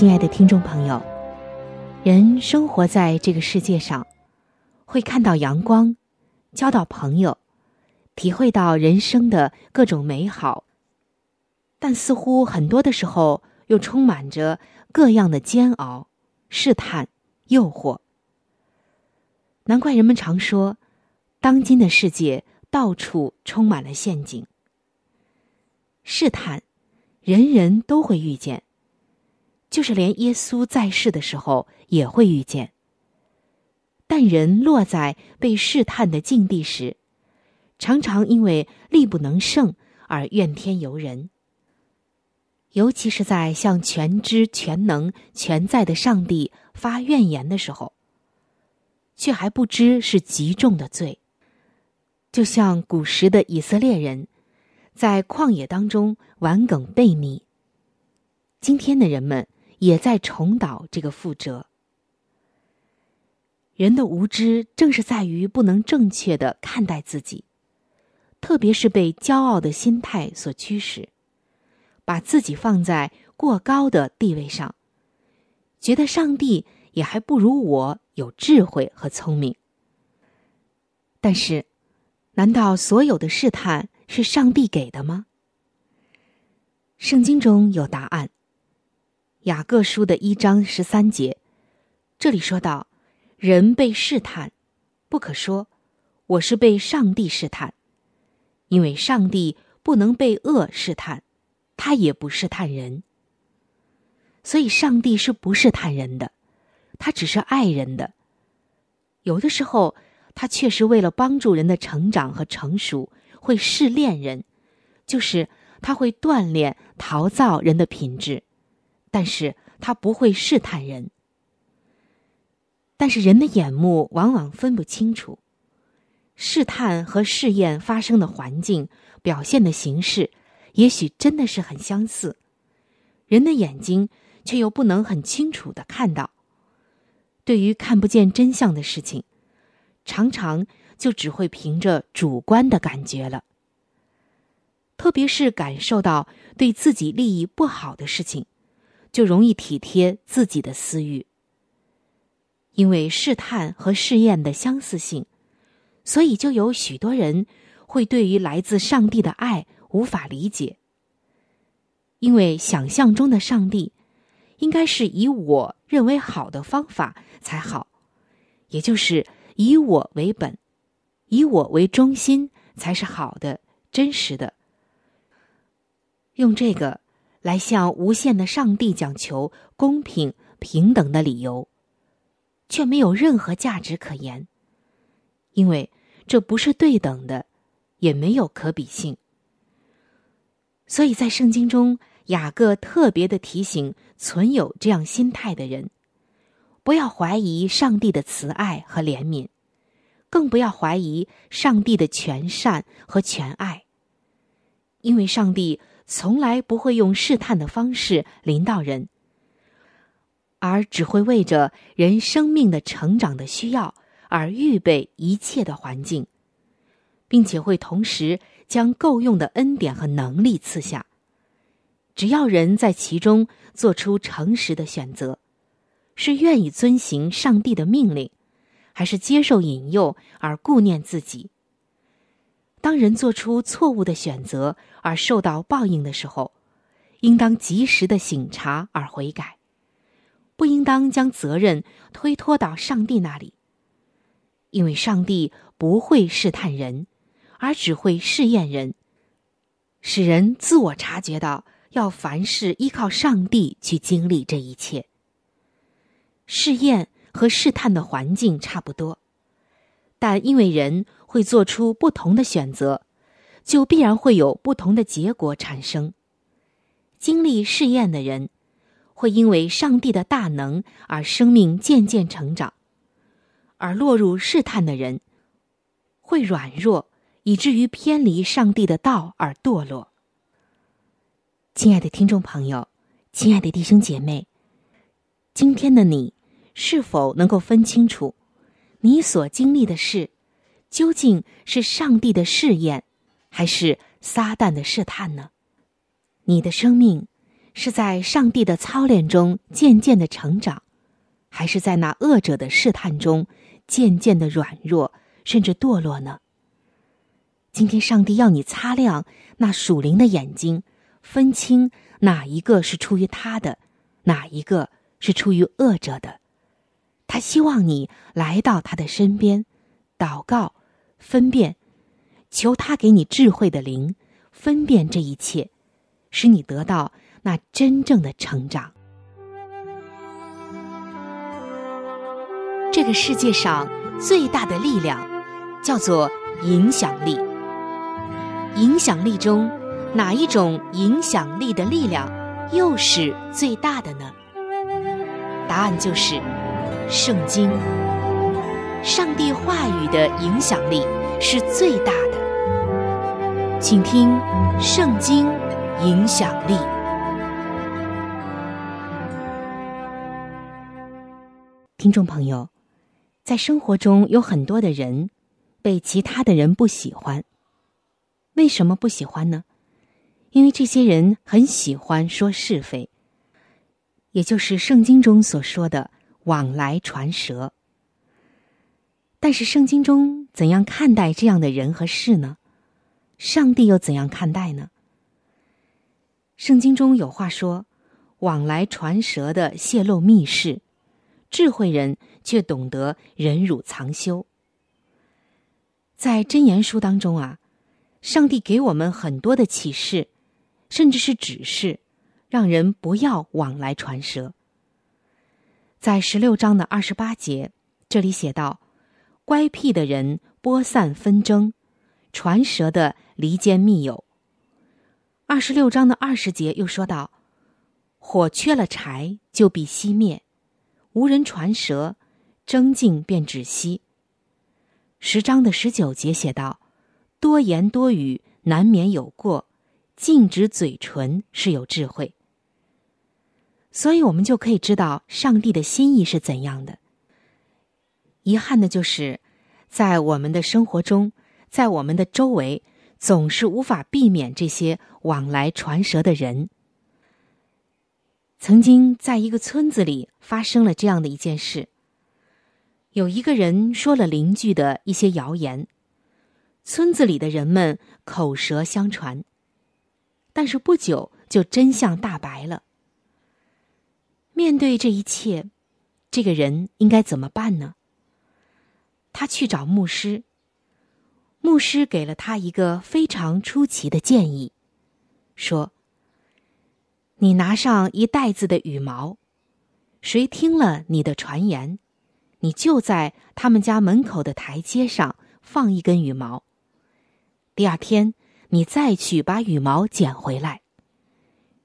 亲爱的听众朋友，人生活在这个世界上，会看到阳光。交到朋友，体会到人生的各种美好，但似乎很多的时候又充满着各样的煎熬、试探、诱惑。难怪人们常说，当今的世界到处充满了陷阱。试探，人人都会遇见，就是连耶稣在世的时候也会遇见。但人落在被试探的境地时，常常因为力不能胜而怨天尤人。尤其是在向全知全能全在的上帝发怨言的时候，却还不知是极重的罪。就像古时的以色列人，在旷野当中顽梗悖逆，今天的人们也在重蹈这个覆辙。人的无知正是在于不能正确的看待自己，特别是被骄傲的心态所驱使，把自己放在过高的地位上，觉得上帝也还不如我有智慧和聪明。但是，难道所有的试探是上帝给的吗？圣经中有答案。雅各书的一章十三节，这里说道。人被试探，不可说我是被上帝试探，因为上帝不能被恶试探，他也不试探人。所以，上帝是不试探人的，他只是爱人的。有的时候，他确实为了帮助人的成长和成熟，会试炼人，就是他会锻炼陶造人的品质，但是他不会试探人。但是人的眼目往往分不清楚，试探和试验发生的环境、表现的形式，也许真的是很相似，人的眼睛却又不能很清楚的看到。对于看不见真相的事情，常常就只会凭着主观的感觉了。特别是感受到对自己利益不好的事情，就容易体贴自己的私欲。因为试探和试验的相似性，所以就有许多人会对于来自上帝的爱无法理解。因为想象中的上帝，应该是以我认为好的方法才好，也就是以我为本，以我为中心才是好的、真实的。用这个来向无限的上帝讲求公平平等的理由。却没有任何价值可言，因为这不是对等的，也没有可比性。所以在圣经中，雅各特别的提醒存有这样心态的人，不要怀疑上帝的慈爱和怜悯，更不要怀疑上帝的全善和全爱，因为上帝从来不会用试探的方式临到人。而只会为着人生命的成长的需要而预备一切的环境，并且会同时将够用的恩典和能力赐下。只要人在其中做出诚实的选择，是愿意遵行上帝的命令，还是接受引诱而顾念自己。当人做出错误的选择而受到报应的时候，应当及时的醒察而悔改，不应当将责任推脱到上帝那里，因为上帝不会试探人，而只会试验人，使人自我察觉到要凡事依靠上帝去经历这一切。试验和试探的环境差不多，但因为人会做出不同的选择，就必然会有不同的结果产生。经历试验的人，会因为上帝的大能而生命渐渐成长；而落入试探的人，会软弱，以至于偏离上帝的道而堕落。亲爱的听众朋友，亲爱的弟兄姐妹，今天的你是否能够分清楚，你所经历的事，究竟是上帝的试验，还是撒旦的试探呢？你的生命是在上帝的操练中渐渐的成长，还是在那恶者的试探中渐渐的软弱甚至堕落呢？今天，上帝要你擦亮那属灵的眼睛，分清哪一个是出于他的，哪一个是出于恶者的。他希望你来到他的身边，祷告，分辨，求他给你智慧的灵，分辨这一切。使你得到那真正的成长。这个世界上最大的力量叫做影响力。影响力中哪一种影响力的力量又是最大的呢？答案就是圣经。上帝话语的影响力是最大的。请听圣经。影响力。听众朋友，在生活中有很多的人被其他的人不喜欢。为什么不喜欢呢？因为这些人很喜欢说是非，也就是圣经中所说的往来传舌。但是圣经中怎样看待这样的人和事呢？上帝又怎样看待呢？圣经中有话说：“往来传舌的泄露密事，智慧人却懂得忍辱藏羞。”在真言书当中啊，上帝给我们很多的启示，甚至是指示，让人不要往来传舌。在十六章的二十八节，这里写道：“乖僻的人播散纷争，传舌的离间密友。”二十六章的二十节又说到：“火缺了柴，就必熄灭；无人传舌，争竞便止息。”十章的十九节写道：“多言多语，难免有过；禁止嘴唇，是有智慧。”所以，我们就可以知道上帝的心意是怎样的。遗憾的就是，在我们的生活中，在我们的周围。总是无法避免这些往来传舌的人。曾经在一个村子里发生了这样的一件事：有一个人说了邻居的一些谣言，村子里的人们口舌相传。但是不久就真相大白了。面对这一切，这个人应该怎么办呢？他去找牧师。牧师给了他一个非常出奇的建议，说：“你拿上一袋子的羽毛，谁听了你的传言，你就在他们家门口的台阶上放一根羽毛。第二天，你再去把羽毛捡回来，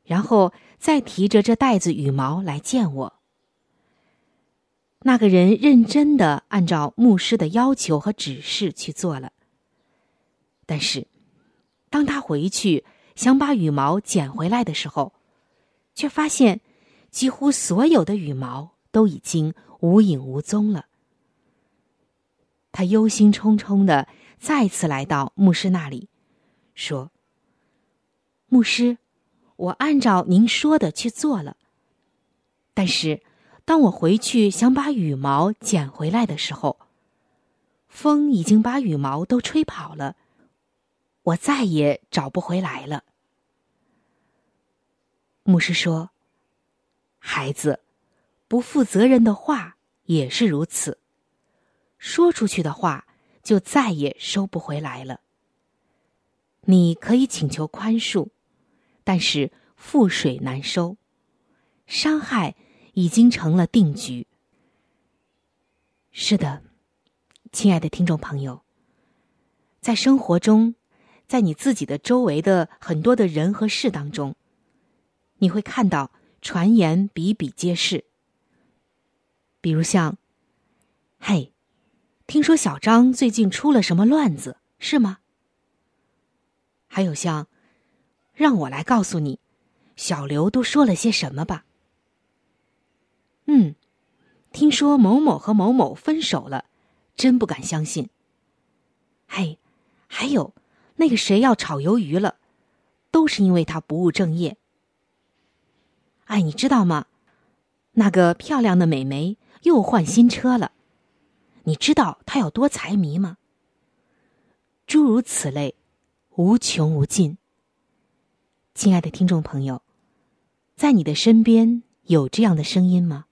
然后再提着这袋子羽毛来见我。”那个人认真的按照牧师的要求和指示去做了。但是，当他回去想把羽毛捡回来的时候，却发现几乎所有的羽毛都已经无影无踪了。他忧心忡忡的再次来到牧师那里，说：“牧师，我按照您说的去做了。但是，当我回去想把羽毛捡回来的时候，风已经把羽毛都吹跑了。”我再也找不回来了。牧师说：“孩子，不负责任的话也是如此，说出去的话就再也收不回来了。你可以请求宽恕，但是覆水难收，伤害已经成了定局。”是的，亲爱的听众朋友，在生活中，在你自己的周围的很多的人和事当中，你会看到传言比比皆是。比如像，嘿，听说小张最近出了什么乱子，是吗？还有像，让我来告诉你，小刘都说了些什么吧。嗯。听说某某和某某分手了，真不敢相信。嘿，还有那个谁要炒鱿鱼了，都是因为他不务正业。哎，你知道吗？那个漂亮的美眉又换新车了，你知道她有多财迷吗？诸如此类，无穷无尽。亲爱的听众朋友，在你的身边有这样的声音吗？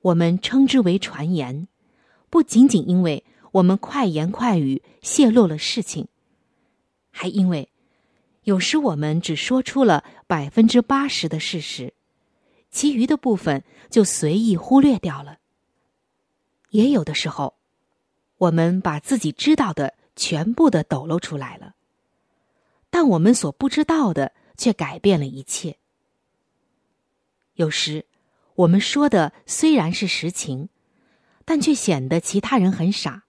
我们称之为传言，不仅仅因为我们快言快语泄露了事情，还因为有时我们只说出了百分之八十的事实，其余的部分就随意忽略掉了。也有的时候，我们把自己知道的全部的抖露出来了，但我们所不知道的却改变了一切。有时。我们说的虽然是实情，但却显得其他人很傻。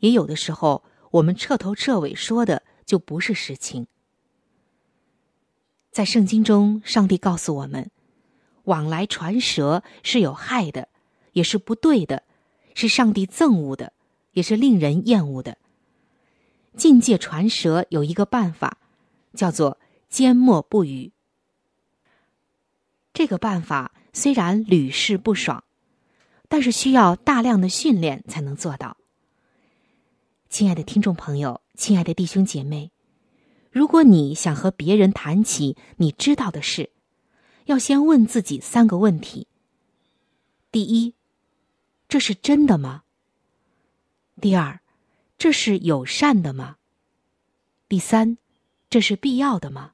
也有的时候，我们彻头彻尾说的就不是实情。在圣经中，上帝告诉我们，往来传舌是有害的，也是不对的，是上帝憎恶的，也是令人厌恶的。境界传舌有一个办法，叫做缄默不语。这个办法。虽然屡试不爽，但是需要大量的训练才能做到。亲爱的听众朋友，亲爱的弟兄姐妹，如果你想和别人谈起你知道的事，要先问自己三个问题：第一，这是真的吗？第二，这是友善的吗？第三，这是必要的吗？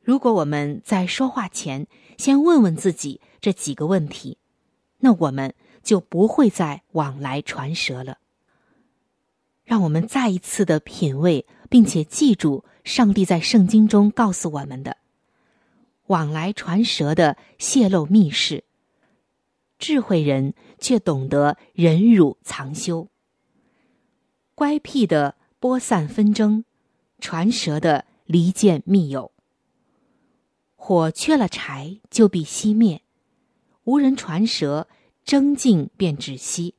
如果我们在说话前先问问自己这几个问题，那我们就不会再往来传舌了。让我们再一次的品味，并且记住上帝在圣经中告诉我们的：往来传舌的泄露密室，智慧人却懂得忍辱藏羞；乖僻的播散纷争，传舌的离间密友。火缺了柴就必熄灭，无人传舌，争竞便止息。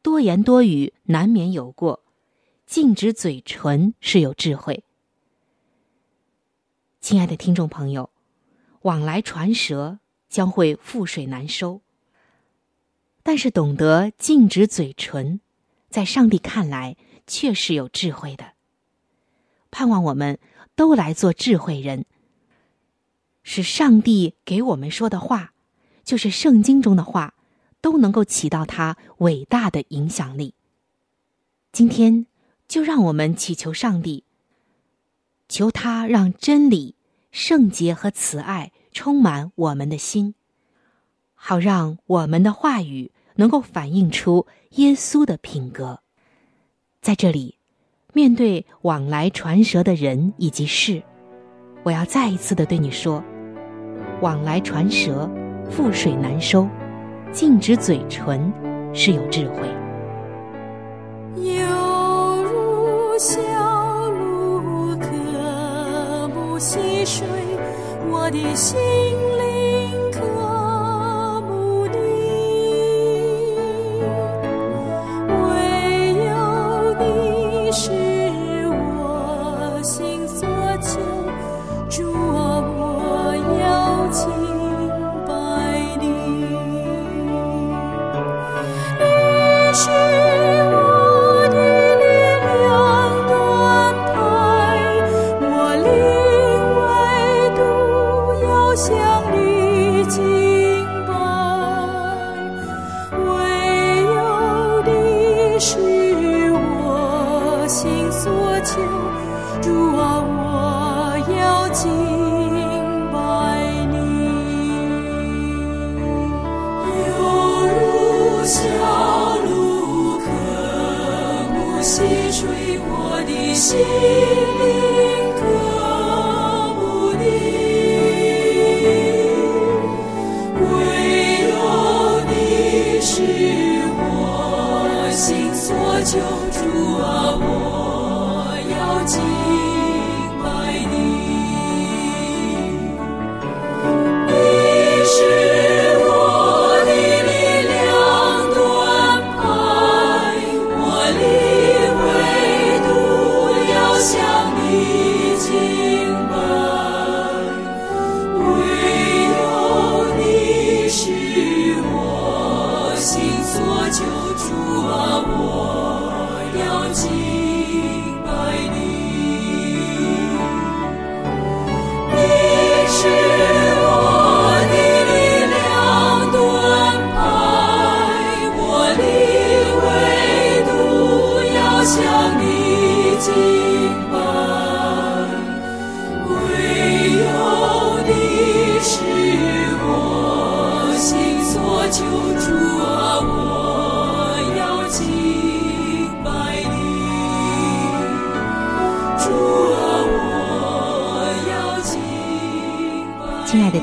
多言多语难免有过，禁止嘴唇是有智慧。亲爱的听众朋友，往来传舌将会覆水难收，但是懂得禁止嘴唇，在上帝看来确实有智慧的。盼望我们都来做智慧人。使上帝给我们说的话，就是圣经中的话，都能够起到他伟大的影响力。今天，就让我们祈求上帝，求他让真理、圣洁和慈爱充满我们的心，好让我们的话语能够反映出耶稣的品格。在这里，面对往来传舌的人以及事，我要再一次的对你说。往来传舌，覆水难收；禁止嘴唇，是有智慧。犹如小鹿渴慕溪水，我的心灵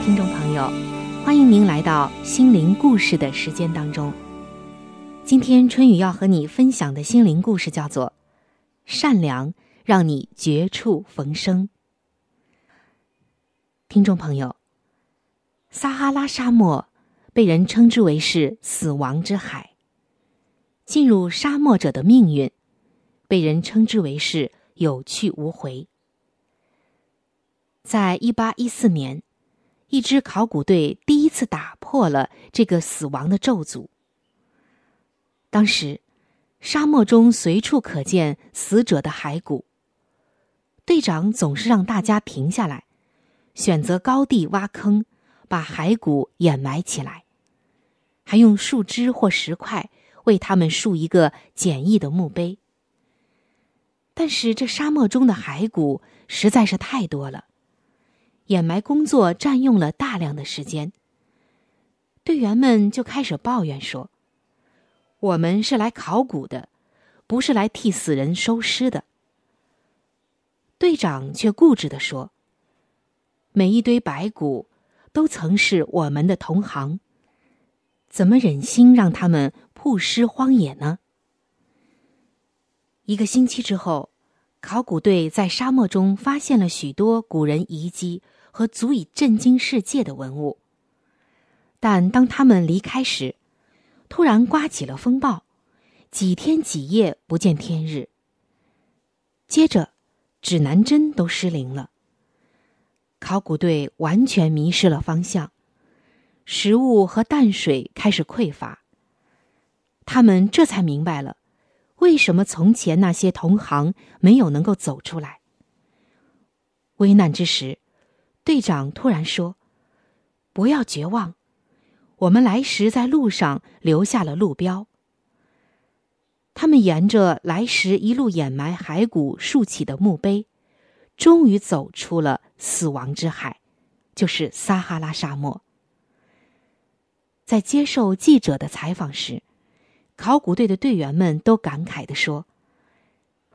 听众朋友，欢迎您来到心灵故事的时间当中。今天春雨要和你分享的心灵故事叫做《善良让你绝处逢生》。听众朋友，撒哈拉沙漠被人称之为是死亡之海。进入沙漠者的命运，被人称之为是有去无回。在一八一四年，一支考古队第一次打破了这个死亡的咒诅。当时，沙漠中随处可见死者的骸骨。队长总是让大家停下来，选择高地挖坑，把骸骨掩埋起来，还用树枝或石块为他们竖一个简易的墓碑。但是这沙漠中的骸骨实在是太多了，掩埋工作占用了大量的时间。队员们就开始抱怨说：“我们是来考古的，不是来替死人收尸的。”队长却固执地说：“每一堆白骨都曾是我们的同行，怎么忍心让他们曝尸荒野呢？”一个星期之后，考古队在沙漠中发现了许多古人遗迹和足以震惊世界的文物。但当他们离开时，突然刮起了风暴，几天几夜不见天日。接着，指南针都失灵了。考古队完全迷失了方向，食物和淡水开始匮乏。他们这才明白了，为什么从前那些同行没有能够走出来。危难之时，队长突然说：“不要绝望，我们来时在路上留下了路标。”他们沿着来时一路掩埋骸骨竖起的墓碑，终于走出了死亡之海，就是撒哈拉沙漠。在接受记者的采访时，考古队的队员们都感慨地说：“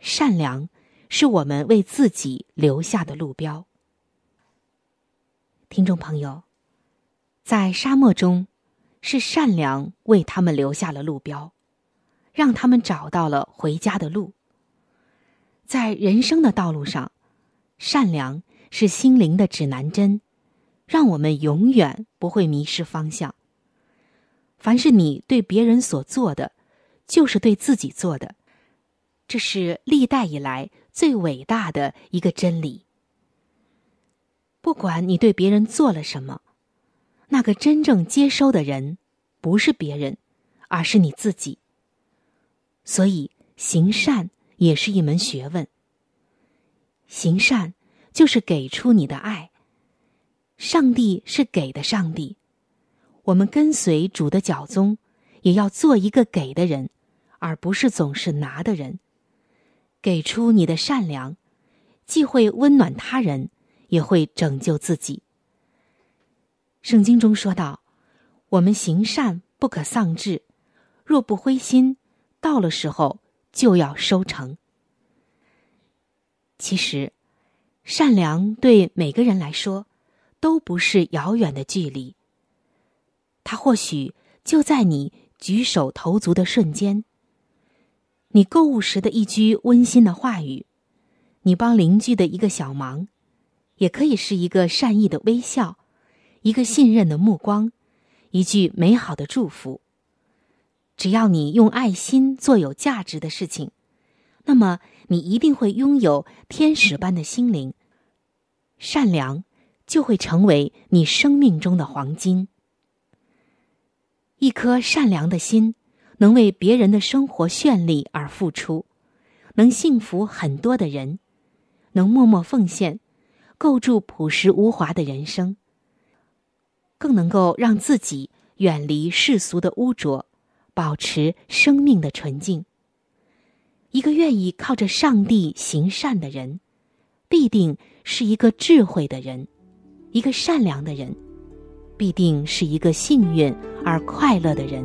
善良是我们为自己留下的路标。”听众朋友，在沙漠中，是善良为他们留下了路标。让他们找到了回家的路。在人生的道路上，善良是心灵的指南针，让我们永远不会迷失方向。凡是你对别人所做的，就是对自己做的，这是历代以来最伟大的一个真理。不管你对别人做了什么，那个真正接收的人，不是别人，而是你自己。所以，行善也是一门学问。行善就是给出你的爱。上帝是给的上帝，我们跟随主的脚踪，也要做一个给的人，而不是总是拿的人。给出你的善良，既会温暖他人，也会拯救自己。圣经中说道：“我们行善不可丧志，若不灰心，到了时候就要收成。”其实，善良对每个人来说都不是遥远的距离。它或许就在你举手投足的瞬间。你购物时的一句温馨的话语，你帮邻居的一个小忙，也可以是一个善意的微笑，一个信任的目光，一句美好的祝福。只要你用爱心做有价值的事情，那么你一定会拥有天使般的心灵。善良就会成为你生命中的黄金。一颗善良的心。能为别人的生活绚丽而付出，能幸福很多的人，能默默奉献，构筑朴实无华的人生，更能够让自己远离世俗的污浊，保持生命的纯净。一个愿意靠着上帝行善的人，必定是一个智慧的人；一个善良的人，必定是一个幸运而快乐的人。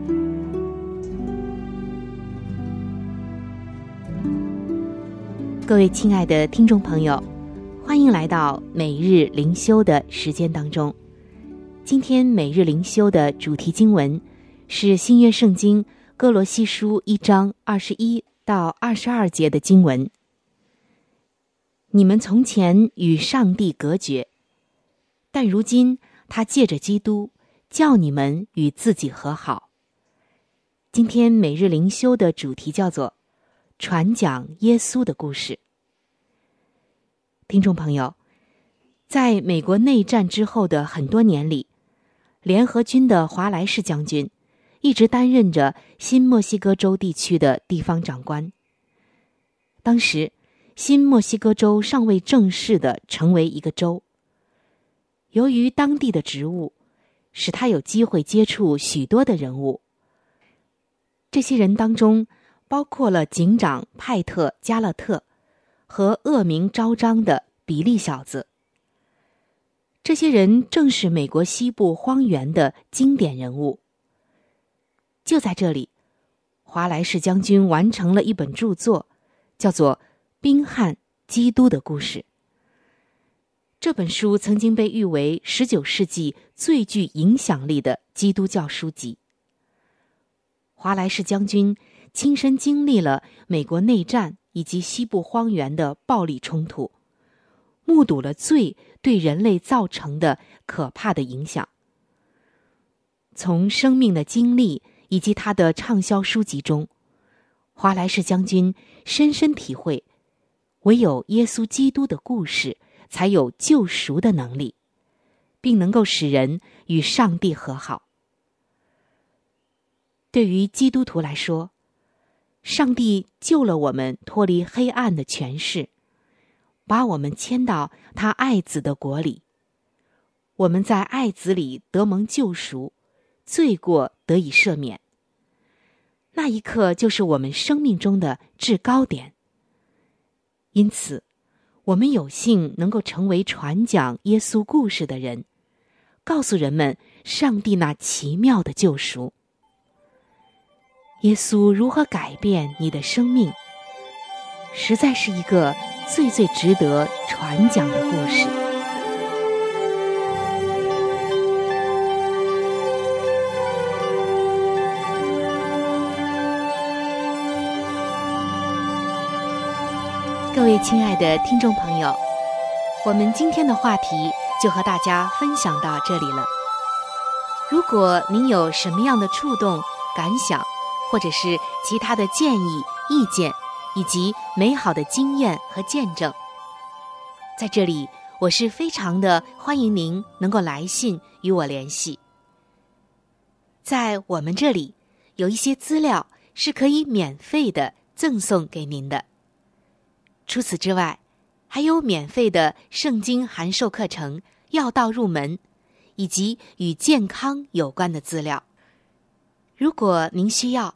各位亲爱的听众朋友，欢迎来到每日灵修的时间当中。今天每日灵修的主题经文是新约圣经哥罗西书一章二十一到二十二节的经文。你们从前与上帝隔绝，但如今他借着基督叫你们与自己和好。今天每日灵修的主题叫做。传讲耶稣的故事，听众朋友，在美国内战之后的很多年里，联合军的华莱士将军一直担任着新墨西哥州地区的地方长官。当时，新墨西哥州尚未正式的成为一个州。由于当地的职务，使他有机会接触许多的人物。这些人当中。包括了警长派特·加勒特和恶名昭彰的比利小子。这些人正是美国西部荒原的经典人物。就在这里，华莱士将军完成了一本著作，叫做《宾汉基督的故事》。这本书曾经被誉为十九世纪最具影响力的基督教书籍。华莱士将军。亲身经历了美国内战以及西部荒原的暴力冲突，目睹了罪对人类造成的可怕的影响。从生命的经历以及他的畅销书籍中，华莱士将军深深体会，唯有耶稣基督的故事才有救赎的能力，并能够使人与上帝和好。对于基督徒来说，上帝救了我们脱离黑暗的权势，把我们迁到他爱子的国里。我们在爱子里得蒙救赎，罪过得以赦免。那一刻就是我们生命中的至高点。因此，我们有幸能够成为传讲耶稣故事的人，告诉人们上帝那奇妙的救赎。耶稣如何改变你的生命，实在是一个最最值得传讲的故事。各位亲爱的听众朋友，我们今天的话题就和大家分享到这里了。如果您有什么样的触动、感想，或者是其他的建议、意见，以及美好的经验和见证，在这里我是非常的欢迎您能够来信与我联系。在我们这里有一些资料是可以免费的赠送给您的。除此之外，还有免费的圣经函授课程《要道入门》，以及与健康有关的资料。如果您需要，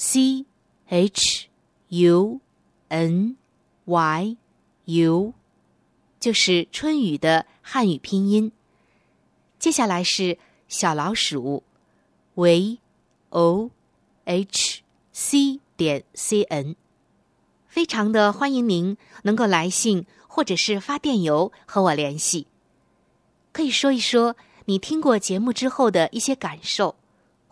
c h u n y u，就是春雨的汉语拼音。接下来是小老鼠 v o h c 点 c n。非常的欢迎您能够来信或者是发电邮和我联系，可以说一说你听过节目之后的一些感受，